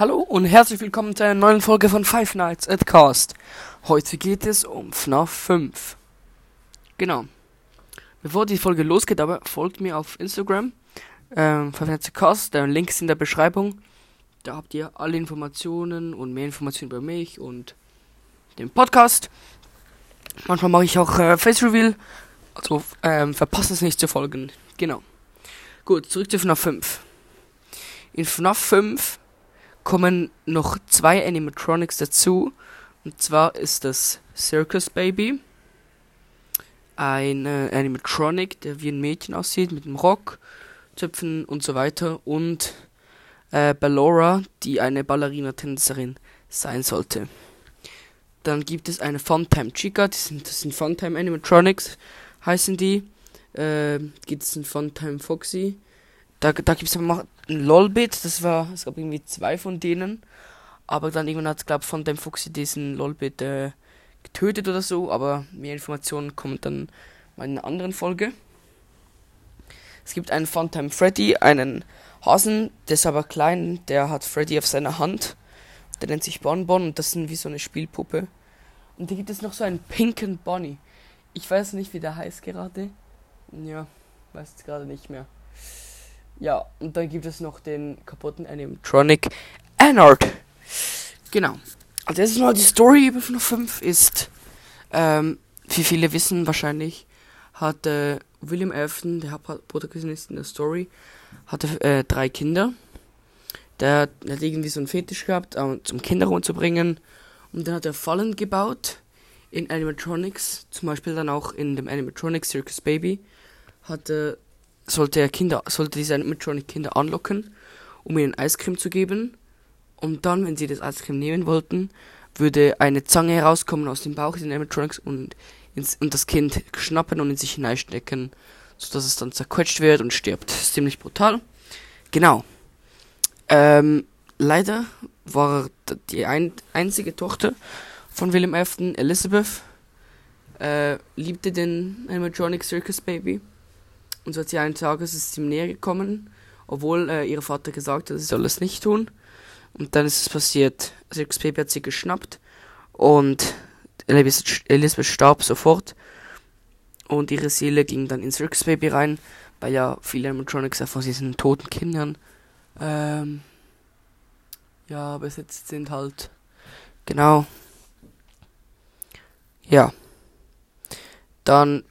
Hallo und herzlich willkommen zu einer neuen Folge von Five Nights at Cast. Heute geht es um FNAF 5. Genau. Bevor die Folge losgeht, aber folgt mir auf Instagram. Ähm, Five Nights at Cast, der Link ist in der Beschreibung. Da habt ihr alle Informationen und mehr Informationen über mich und den Podcast. Manchmal mache ich auch äh, Face Reveal. Also ähm, verpasst es nicht zu folgen. Genau. Gut, zurück zu FNAF 5. In FNAF 5 kommen noch zwei Animatronics dazu. Und zwar ist das Circus Baby. Ein äh, Animatronic, der wie ein Mädchen aussieht, mit einem Rock, Zöpfen und so weiter. Und äh, Ballora, die eine Ballerina-Tänzerin sein sollte. Dann gibt es eine Funtime Chica, das sind, das sind Funtime Animatronics, heißen die. Äh, gibt es ein Funtime Foxy. Da, da gibt es ein LOL-Bit, das war, es gab irgendwie zwei von denen. Aber dann irgendwann hat, glaube von dem Foxy diesen LOL-Bit äh, getötet oder so. Aber mehr Informationen kommen dann mal in einer anderen Folge. Es gibt einen Funtime Freddy, einen Hasen, der ist aber klein, der hat Freddy auf seiner Hand. Der nennt sich Bonbon und das sind wie so eine Spielpuppe. Und da gibt es noch so einen pinken Bonnie. Ich weiß nicht, wie der heißt gerade. Ja, weiß es gerade nicht mehr. Ja, und dann gibt es noch den kaputten Animatronic Anard. Genau. Also das ist mal die Story über FNAF 5 ist, ähm, wie viele wissen wahrscheinlich, hat äh, William Afton, der Hauptprotagonist in der Story, hatte äh, drei Kinder. Der, der hat irgendwie so einen Fetisch gehabt, äh, zum Kinder umzubringen. Und dann hat er Fallen gebaut in Animatronics, zum Beispiel dann auch in dem Animatronics Circus Baby, hatte sollte er Kinder, sollte diese Animatronic Kinder anlocken, um ihnen Eiscreme zu geben. Und dann, wenn sie das Eiscreme nehmen wollten, würde eine Zange herauskommen aus dem Bauch des Animatronics und, ins, und das Kind schnappen und in sich hineinstecken, sodass es dann zerquetscht wird und stirbt. Das ist ziemlich brutal. Genau. Ähm, leider war die ein, einzige Tochter von William Afton, Elizabeth, äh, liebte den Animatronic Circus Baby und so hat sie eines Tages ist ihm näher gekommen, obwohl äh, ihr Vater gesagt hat, sie soll es nicht tun. Und dann ist es passiert. Circus Baby hat sie geschnappt und Elizabeth starb sofort. Und ihre Seele ging dann ins Circus Baby rein, weil ja viele Animatronics von diesen toten Kindern ähm, ja besetzt sind halt. Genau. Ja. Dann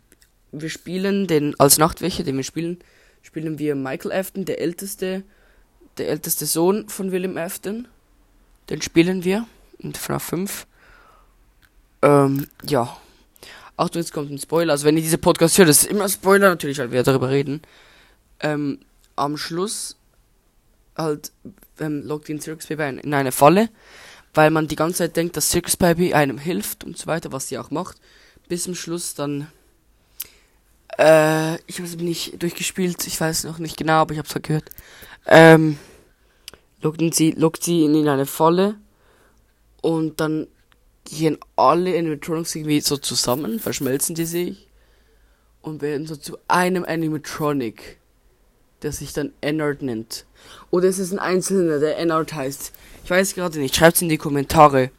wir spielen den als Nachtwächter, den wir spielen, spielen wir Michael Afton, der älteste, der älteste Sohn von William Afton. Den spielen wir in FNAF 5. Ähm, ja. Achtung, jetzt kommt ein Spoiler. Also wenn ihr diese Podcast hört, ist immer Spoiler natürlich, weil wir darüber reden. Ähm, am Schluss halt ähm, lockt ihn Circus Baby in eine Falle, weil man die ganze Zeit denkt, dass Circus Baby einem hilft und so weiter, was sie auch macht. Bis zum Schluss dann äh, ich habe es nicht durchgespielt, ich weiß noch nicht genau, aber ich habe es gehört. Ähm, lockt sie, lockt sie in eine Falle und dann gehen alle Animatronics irgendwie so zusammen, verschmelzen die sich und werden so zu einem Animatronic, der sich dann Ennard nennt. Oder ist es ein Einzelner, der Ennard heißt? Ich weiß gerade nicht. Schreibt es in die Kommentare.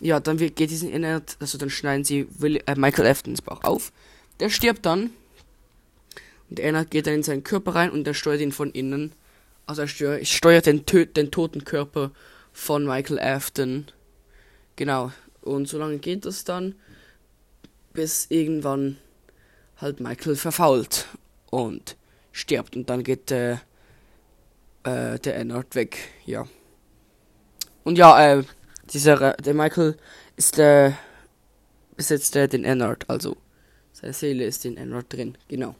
Ja, dann wird, geht diesen Ennard, also dann schneiden sie Will, äh, Michael Aftons Bauch auf. Der stirbt dann und einer geht dann in seinen Körper rein und er steuert ihn von innen. Also er steuert, steuert den, den toten Körper von Michael Afton. Genau. Und so lange geht das dann, bis irgendwann halt Michael verfault und stirbt. Und dann geht der, äh, der Ennard weg. Ja. Und ja, äh, dieser, der Michael ist der, besitzt der den Ennard, also seine Seele ist in Ennard drin, genau.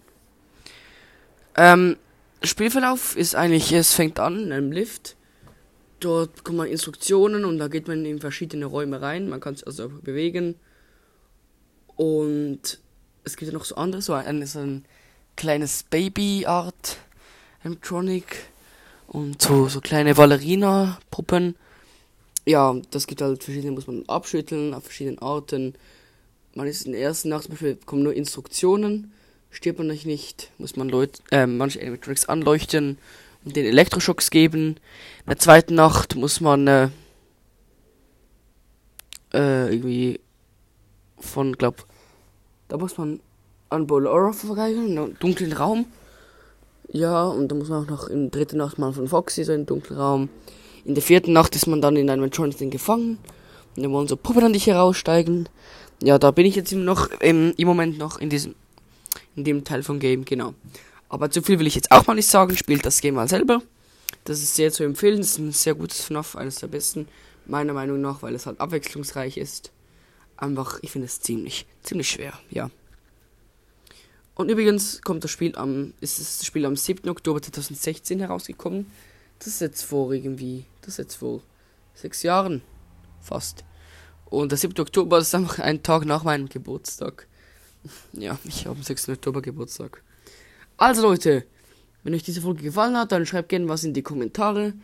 Ähm, Spielverlauf ist eigentlich, es fängt an in einem Lift. Dort bekommt man Instruktionen und da geht man in verschiedene Räume rein. Man kann sich also bewegen. Und es gibt ja noch so andere, so ein, so ein kleines Baby-Art Animatronic und so, so kleine Ballerina-Puppen. Ja, das gibt halt verschiedene, muss man abschütteln auf verschiedenen Arten. Man ist in der ersten Nacht zum Beispiel, kommen nur Instruktionen stirbt man nicht, muss man Leut äh, manche Animatronics anleuchten und den Elektroschocks geben. In der zweiten Nacht muss man äh, äh, irgendwie von, glaub, da muss man an Bolora vorbeikommen, in einem dunklen Raum. Ja, und da muss man auch noch in der dritten Nacht mal von Foxy, so in dunklen Raum. In der vierten Nacht ist man dann in einem Jonathan gefangen. Und dann wollen so Puppen an dich heraussteigen. Ja, da bin ich jetzt noch, im, im Moment noch in diesem, in dem Teil vom Game, genau. Aber zu viel will ich jetzt auch mal nicht sagen. Spielt das Game mal selber. Das ist sehr zu empfehlen. Das ist ein sehr gutes FNAF, eines der besten, meiner Meinung nach, weil es halt abwechslungsreich ist. Einfach, ich finde es ziemlich, ziemlich schwer, ja. Und übrigens kommt das Spiel am, ist das Spiel am 7. Oktober 2016 herausgekommen. Das ist jetzt vor irgendwie, das ist jetzt vor sechs Jahren, fast. Und der 7. Oktober ist einfach ein Tag nach meinem Geburtstag. Ja, ich habe am 6. Oktober Geburtstag. Also Leute, wenn euch diese Folge gefallen hat, dann schreibt gerne was in die Kommentare.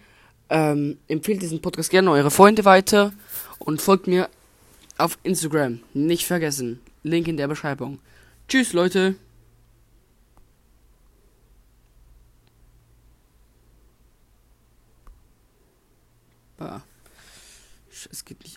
Ähm, empfehlt diesen Podcast gerne eure Freunde weiter und folgt mir auf Instagram. Nicht vergessen. Link in der Beschreibung. Tschüss, Leute. Bah. Es geht nicht auf.